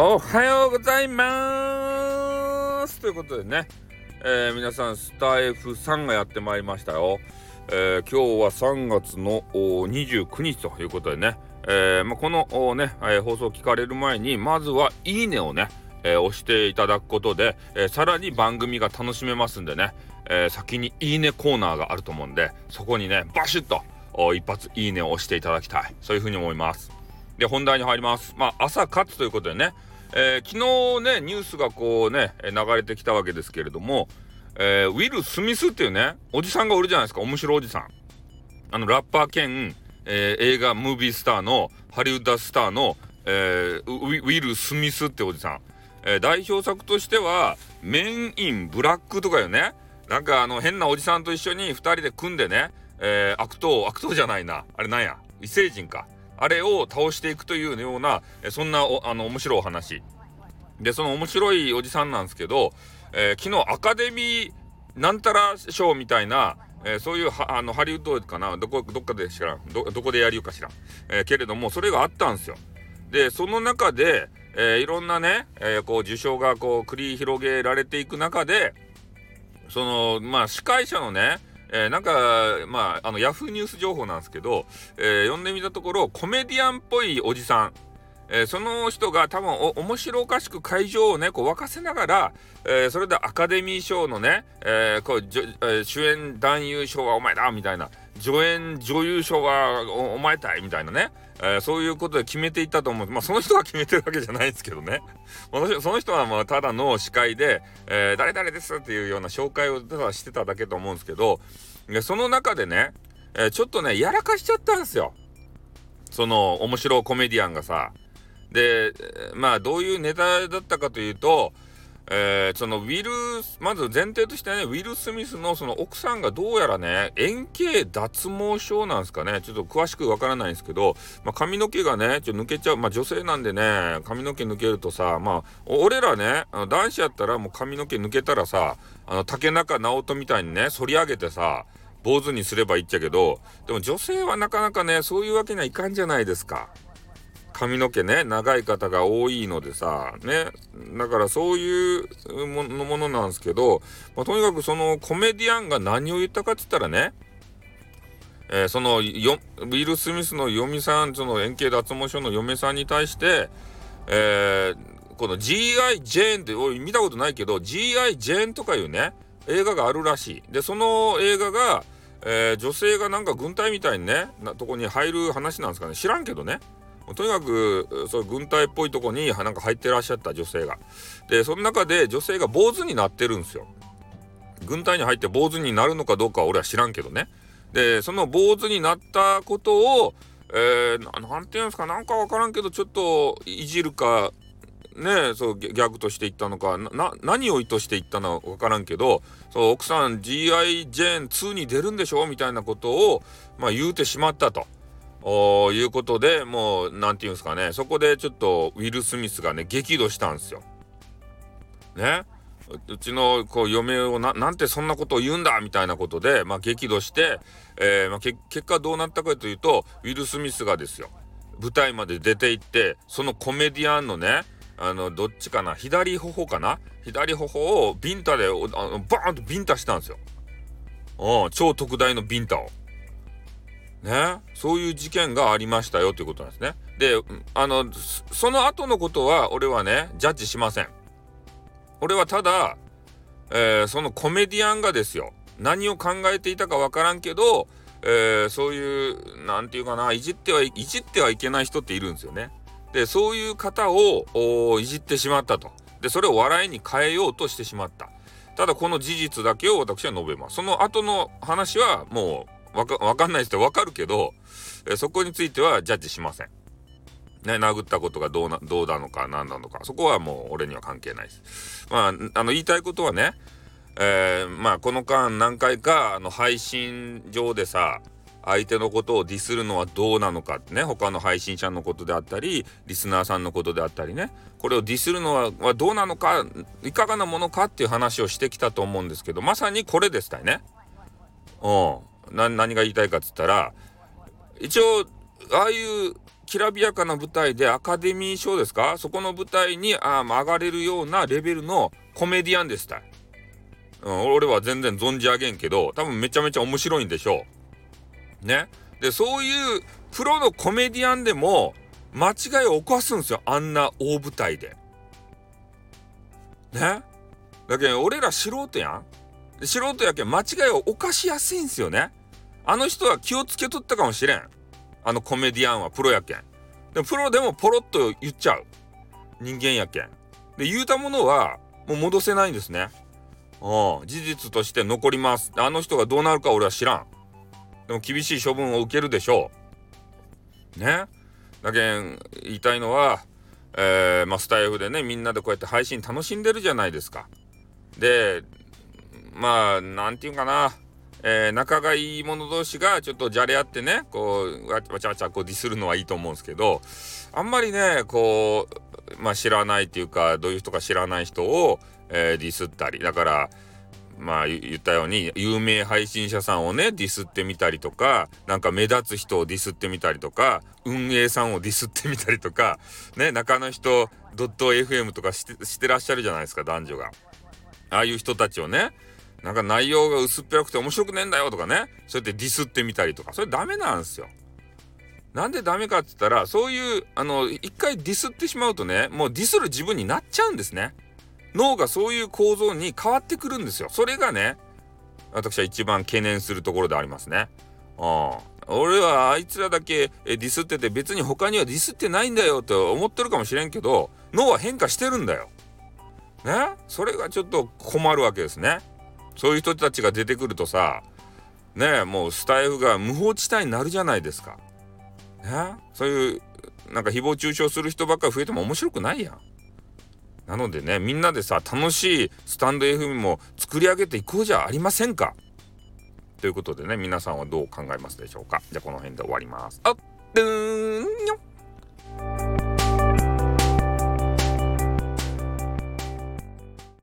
おはようございますということでね、えー、皆さんスタイフさんがやってまいりましたよ。えー、今日は3月の29日ということでね、えー、まあ、このね、え放送を聞かれる前にまずはいいねをね、え押していただくことで、えさらに番組が楽しめますんでね、え先にいいねコーナーがあると思うんでそこにねバシッと一発いいねを押していただきたいそういうふうに思います。で本題に入ります。まあ朝活ということでね、えー、昨日ねニュースがこうね流れてきたわけですけれども、えー、ウィル・スミスっていうねおじさんがおるじゃないですか。面白いおじさん。あのラッパー兼、えー、映画ムービースターのハリウッドスターの、えウィル・スミスっておじさん、え代表作としては「メン・イン・ブラック」とかよね。なんかあの変なおじさんと一緒に2人で組んでね、え悪党悪党じゃないな。あれなんや？異星人か。あれを倒していくというようなそんなあの面白いお話でその面白いおじさんなんですけど、えー、昨日アカデミーなんたら賞みたいな、えー、そういうあのハリウッドかなどこどっかで知らんどどこでやるよかしらん、えー、けれどもそれがあったんですよ。でその中で、えー、いろんなね、えこう受賞がこう繰り広げられていく中でそのまあ司会者のねえー、なんか、まあ、あの、ヤフーニュース情報なんですけど、えー、読んでみたところ、コメディアンっぽいおじさん、えー、その人が多分お面白おかしく会場をねこう沸かせながら、えー、それでアカデミー賞のね、えー、こう、え、主演男優賞はお前だみたいな。助演女優賞はお前たいみたいなね、えー、そういうことで決めていったと思う。まあその人が決めてるわけじゃないですけどね。その人はまあただの司会で、えー、誰々ですっていうような紹介をただしてただけと思うんですけどその中でね、えー、ちょっとねやらかしちゃったんですよ。その面白コメディアンがさ。でまあどういうネタだったかというと、えー、そのウィルまず前提としてねウィル・スミスのその奥さんがどうやらね円形脱毛症なんですかねちょっと詳しくわからないんですけど、まあ、髪の毛がねちょっと抜けちゃうまあ女性なんでね髪の毛抜けるとさまあ俺らねあの男子やったらもう髪の毛抜けたらさあの竹中直人みたいにね反り上げてさ坊主にすればいいっちゃけどでも女性はなかなかねそういうわけにはいかんじゃないですか。髪の毛ね長い方が多いのでさねだからそういうものものなんですけど、まあ、とにかくそのコメディアンが何を言ったかっつったらねえー、そのウィル・スミスの嫁さんその円形脱毛症の嫁さんに対して、えー、この G.I. ジェーンっておい見たことないけど G.I. ジェーンとかいうね映画があるらしいでその映画が、えー、女性がなんか軍隊みたいにねなとこに入る話なんですかね知らんけどねとにかくそう軍隊っぽいとこになんか入ってらっしゃった女性がでその中で女性が坊主になってるんですよ軍隊に入って坊主になるのかどうかは俺は知らんけどねでその坊主になったことをえー、なんていうんですかなんか分からんけどちょっといじるかねそうギャグとして言ったのかな何を意図して言ったのか分からんけどそう奥さん G.I. ジェーン2に出るんでしょ？みたいなことを、まあ、言うてしまったと。おいうことでもう何て言うんですかねそこでちょっとウィル・スミスがね激怒したんですよ。ね？うちのこう嫁をななんてそんなことを言うんだみたいなことで、まあ、激怒して、えーまあ、結果どうなったかというとウィル・スミスがですよ舞台まで出て行ってそのコメディアンのねあのどっちかな左頬かな？左頬をビンタであのバーンとビンタしたんですよ。超特大のビンタを。ね、そういう事件がありましたよということなんですね。で、あの、その後のことは俺はね、ジャッジしません。俺はただ、えー、そのコメディアンがですよ、何を考えていたかわからんけど、えー、そういう、なんていうかな、いじってはい、いじってはいけない人っているんですよね。で、そういう方をいじってしまったと。で、それを笑いに変えようとしてしまった。ただこの事実だけを私は述べます。その後の話はもうわかわかんない人わかるけど、えそこについてはジャッジしません。ね、殴ったことがどうな、どうなのか何なのか、そこはもう俺には関係ないです。まあ、あの言いたいことはね、えー、まあこの間何回かあの配信上でさ、相手のことをディスるのはどうなのかってね他の配信者のことであったりリスナーさんのことであったりねこれをディスるのははどうなのかいかがなものかっていう話をしてきたと思うんですけどまさにこれでしたよね。うん何が言いたいかっつったら一応ああいうきらびやかな舞台でアカデミー賞ですか？そこの舞台にあ上がれるようなレベルのコメディアンでした。うん、俺は全然存じ上げんけど、多分めちゃめちゃ面白いんでしょう。ね？で、そういうプロのコメディアンでも間違いを犯すんですよ。あんな大舞台で。ね？だけど俺ら素人やん。素人やけん間違いを犯しやすいんですよね。あの人は気をつけとったかもしれん。あのコメディアンはプロやけん。でもプロでもポロッと言っちゃう。人間やけん。で、言うたものはもう戻せないんですね。うん、事実として残ります。あの人がどうなるか俺は知らん。でも厳しい処分を受けるでしょう。ね。だけん言いたいのは、えー、まあ、スタイフでねみんなでこうやって配信楽しんでるじゃないですか。でまあ何て言うかな、えー、仲がいい者同士がちょっとじゃれ合ってねこうわちゃわちゃこうディスるのはいいと思うんですけどあんまりねこう、まあ、知らないっていうかどういう人か知らない人を、えー、ディスったりだからまあ言ったように有名配信者さんをねディスってみたりとかなんか目立つ人をディスってみたりとか運営さんをディスってみたりとかね中の人ドット FM とかしてしてらっしゃるじゃないですか男女が。ああいう人たちをねなんか内容が薄っぺらくて面白くねえんだよとかねそうやってディスってみたりとかそれダメなんですよ。なんでダメかって言ったらそういうあの一回ディスってしまうとねもうディスる自分になっちゃうんですね。脳がそういう構造に変わってくるんですよ。それがね、私は一番懸念するところでありますね。うん。俺はあいつらだけディスってて別に他にはディスってないんだよと思ってるかもしれんけど、脳は変化してるんだよ。ね？それがちょっと困るわけですね。そういう人たちが出てくるとさ、ねもうスタイフが無法地帯になるじゃないですか。ねそういうなんか誹謗中傷する人ばっかり増えても面白くないやん。なのでねみんなでさ楽しいスタンド FM も作り上げていこうじゃありませんかということでね皆さんはどう考えますでしょうかじゃあこの辺で終わります。あっ、ーん